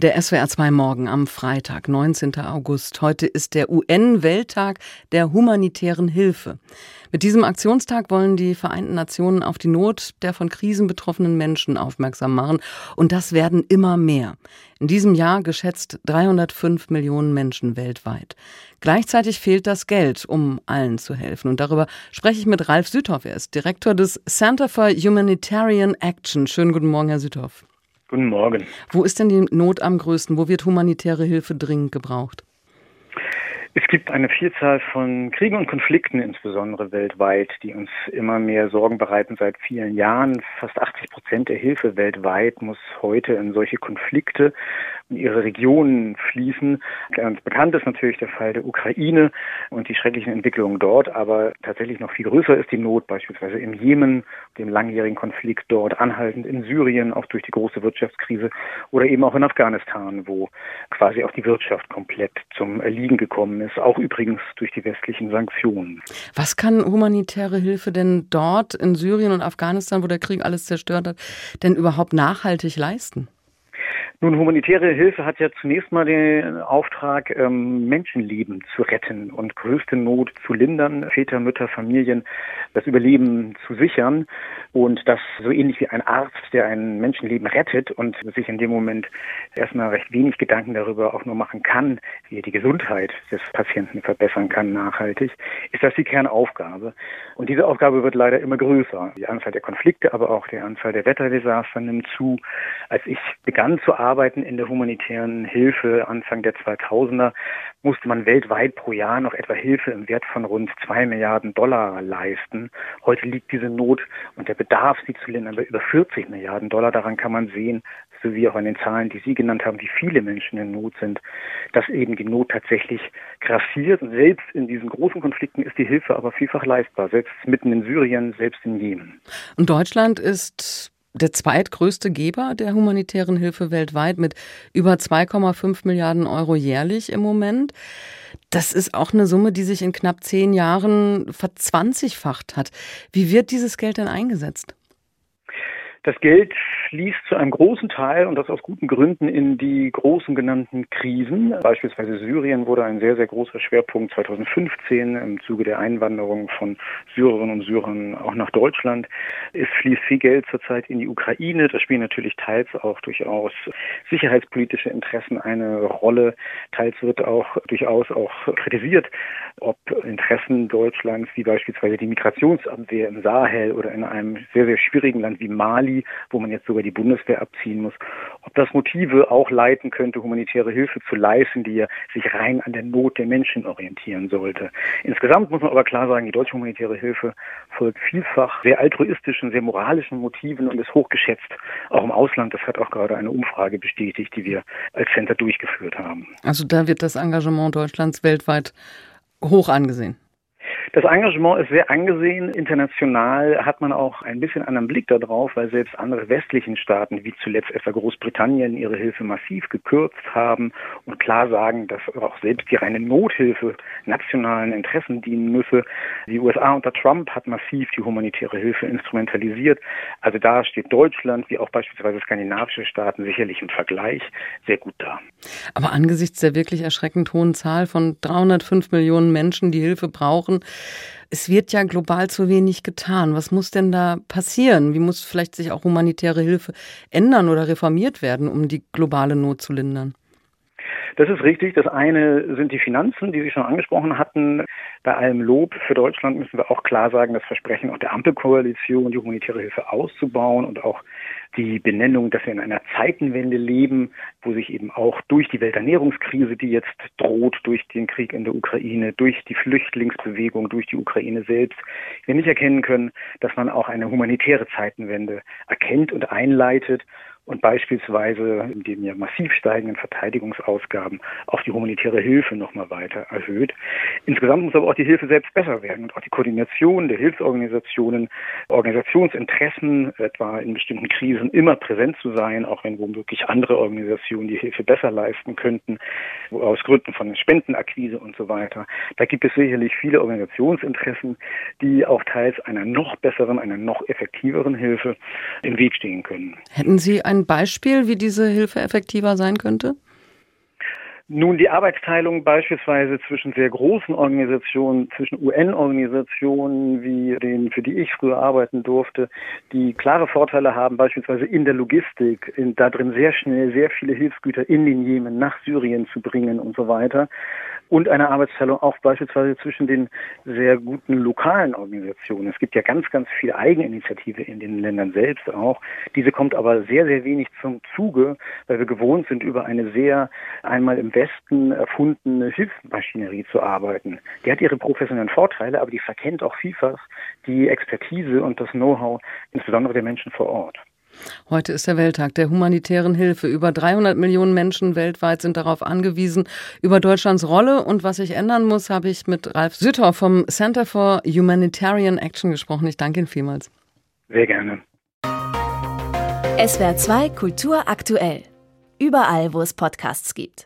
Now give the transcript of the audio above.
Der SWR 2 Morgen am Freitag, 19. August. Heute ist der UN-Welttag der humanitären Hilfe. Mit diesem Aktionstag wollen die Vereinten Nationen auf die Not der von Krisen betroffenen Menschen aufmerksam machen. Und das werden immer mehr. In diesem Jahr geschätzt 305 Millionen Menschen weltweit. Gleichzeitig fehlt das Geld, um allen zu helfen. Und darüber spreche ich mit Ralf Südhoff. Er ist Direktor des Center for Humanitarian Action. Schönen guten Morgen, Herr Südhoff. Guten Morgen. Wo ist denn die Not am größten? Wo wird humanitäre Hilfe dringend gebraucht? Es gibt eine Vielzahl von Kriegen und Konflikten, insbesondere weltweit, die uns immer mehr Sorgen bereiten seit vielen Jahren. Fast 80 Prozent der Hilfe weltweit muss heute in solche Konflikte in ihre Regionen fließen. Ganz bekannt ist natürlich der Fall der Ukraine und die schrecklichen Entwicklungen dort, aber tatsächlich noch viel größer ist die Not beispielsweise im Jemen, dem langjährigen Konflikt dort, anhaltend in Syrien, auch durch die große Wirtschaftskrise oder eben auch in Afghanistan, wo quasi auch die Wirtschaft komplett zum Erliegen gekommen ist, auch übrigens durch die westlichen Sanktionen. Was kann humanitäre Hilfe denn dort in Syrien und Afghanistan, wo der Krieg alles zerstört hat, denn überhaupt nachhaltig leisten? Nun, humanitäre Hilfe hat ja zunächst mal den Auftrag, ähm, Menschenleben zu retten und größte Not zu lindern, Väter, Mütter, Familien, das Überleben zu sichern. Und das so ähnlich wie ein Arzt, der ein Menschenleben rettet und sich in dem Moment erstmal recht wenig Gedanken darüber auch nur machen kann, wie er die Gesundheit des Patienten verbessern kann nachhaltig, ist das die Kernaufgabe. Und diese Aufgabe wird leider immer größer. Die Anzahl der Konflikte, aber auch der Anzahl der Wetterdesaster nimmt zu. Als ich begann zu arbeiten in der humanitären Hilfe Anfang der 2000er, musste man weltweit pro Jahr noch etwa Hilfe im Wert von rund zwei Milliarden Dollar leisten. Heute liegt diese Not und der Bedarf, sie zu lindern, bei über 40 Milliarden Dollar. Daran kann man sehen, sowie auch an den Zahlen, die Sie genannt haben, wie viele Menschen in Not sind, dass eben die Not tatsächlich grassiert. Selbst in diesen großen Konflikten ist die Hilfe aber vielfach leistbar, selbst mitten in Syrien, selbst in Jemen. Und Deutschland ist der zweitgrößte Geber der humanitären Hilfe weltweit mit über 2,5 Milliarden Euro jährlich im Moment. Das ist auch eine Summe, die sich in knapp zehn Jahren verzwanzigfacht hat. Wie wird dieses Geld denn eingesetzt? Das Geld fließt zu einem großen Teil und das aus guten Gründen in die großen genannten Krisen. Beispielsweise Syrien wurde ein sehr, sehr großer Schwerpunkt 2015 im Zuge der Einwanderung von Syrerinnen und Syrern auch nach Deutschland. Es fließt viel Geld zurzeit in die Ukraine. Da spielen natürlich teils auch durchaus sicherheitspolitische Interessen eine Rolle. Teils wird auch durchaus auch kritisiert, ob Interessen Deutschlands wie beispielsweise die Migrationsabwehr im Sahel oder in einem sehr, sehr schwierigen Land wie Mali wo man jetzt sogar die Bundeswehr abziehen muss, ob das Motive auch leiten könnte, humanitäre Hilfe zu leisten, die ja sich rein an der Not der Menschen orientieren sollte. Insgesamt muss man aber klar sagen, die deutsche humanitäre Hilfe folgt vielfach sehr altruistischen, sehr moralischen Motiven und ist hochgeschätzt, auch im Ausland. Das hat auch gerade eine Umfrage bestätigt, die wir als Center durchgeführt haben. Also da wird das Engagement Deutschlands weltweit hoch angesehen. Das Engagement ist sehr angesehen. International hat man auch ein bisschen anderen Blick darauf, weil selbst andere westlichen Staaten, wie zuletzt etwa Großbritannien, ihre Hilfe massiv gekürzt haben und klar sagen, dass auch selbst die reine Nothilfe nationalen Interessen dienen müsse. Die USA unter Trump hat massiv die humanitäre Hilfe instrumentalisiert. Also da steht Deutschland, wie auch beispielsweise skandinavische Staaten, sicherlich im Vergleich sehr gut da. Aber angesichts der wirklich erschreckend hohen Zahl von 305 Millionen Menschen, die Hilfe brauchen, es wird ja global zu wenig getan. Was muss denn da passieren? Wie muss vielleicht sich auch humanitäre Hilfe ändern oder reformiert werden, um die globale Not zu lindern? Das ist richtig. Das eine sind die Finanzen, die Sie schon angesprochen hatten. Bei allem Lob für Deutschland müssen wir auch klar sagen, das Versprechen auch der Ampelkoalition, die humanitäre Hilfe auszubauen und auch die Benennung, dass wir in einer Zeitenwende leben, wo sich eben auch durch die Welternährungskrise, die jetzt droht, durch den Krieg in der Ukraine, durch die Flüchtlingsbewegung, durch die Ukraine selbst, wir nicht erkennen können, dass man auch eine humanitäre Zeitenwende erkennt und einleitet und beispielsweise in den ja massiv steigenden Verteidigungsausgaben auch die humanitäre Hilfe nochmal weiter erhöht. Insgesamt muss aber auch die Hilfe selbst besser werden und auch die Koordination der Hilfsorganisationen, Organisationsinteressen, etwa in bestimmten Krisen immer präsent zu sein, auch wenn womöglich andere Organisationen die Hilfe besser leisten könnten, aus Gründen von Spendenakquise und so weiter. Da gibt es sicherlich viele Organisationsinteressen, die auch teils einer noch besseren, einer noch effektiveren Hilfe im Weg stehen können. Hätten Sie ein Beispiel, wie diese Hilfe effektiver sein könnte? Nun, die Arbeitsteilung beispielsweise zwischen sehr großen Organisationen, zwischen UN-Organisationen, wie den, für die ich früher arbeiten durfte, die klare Vorteile haben, beispielsweise in der Logistik, in, da drin sehr schnell sehr viele Hilfsgüter in den Jemen nach Syrien zu bringen und so weiter und eine Arbeitsteilung auch beispielsweise zwischen den sehr guten lokalen Organisationen. Es gibt ja ganz, ganz viel Eigeninitiative in den Ländern selbst auch. Diese kommt aber sehr, sehr wenig zum Zuge, weil wir gewohnt sind, über eine sehr einmal im Westen erfundene Hilfsmaschinerie zu arbeiten. Die hat ihre professionellen Vorteile, aber die verkennt auch vielfach die Expertise und das Know-how, insbesondere der Menschen vor Ort. Heute ist der Welttag der humanitären Hilfe. Über 300 Millionen Menschen weltweit sind darauf angewiesen. Über Deutschlands Rolle und was sich ändern muss, habe ich mit Ralf Sütter vom Center for Humanitarian Action gesprochen. Ich danke Ihnen vielmals. Sehr gerne. SWR 2 Kultur aktuell. Überall, wo es Podcasts gibt.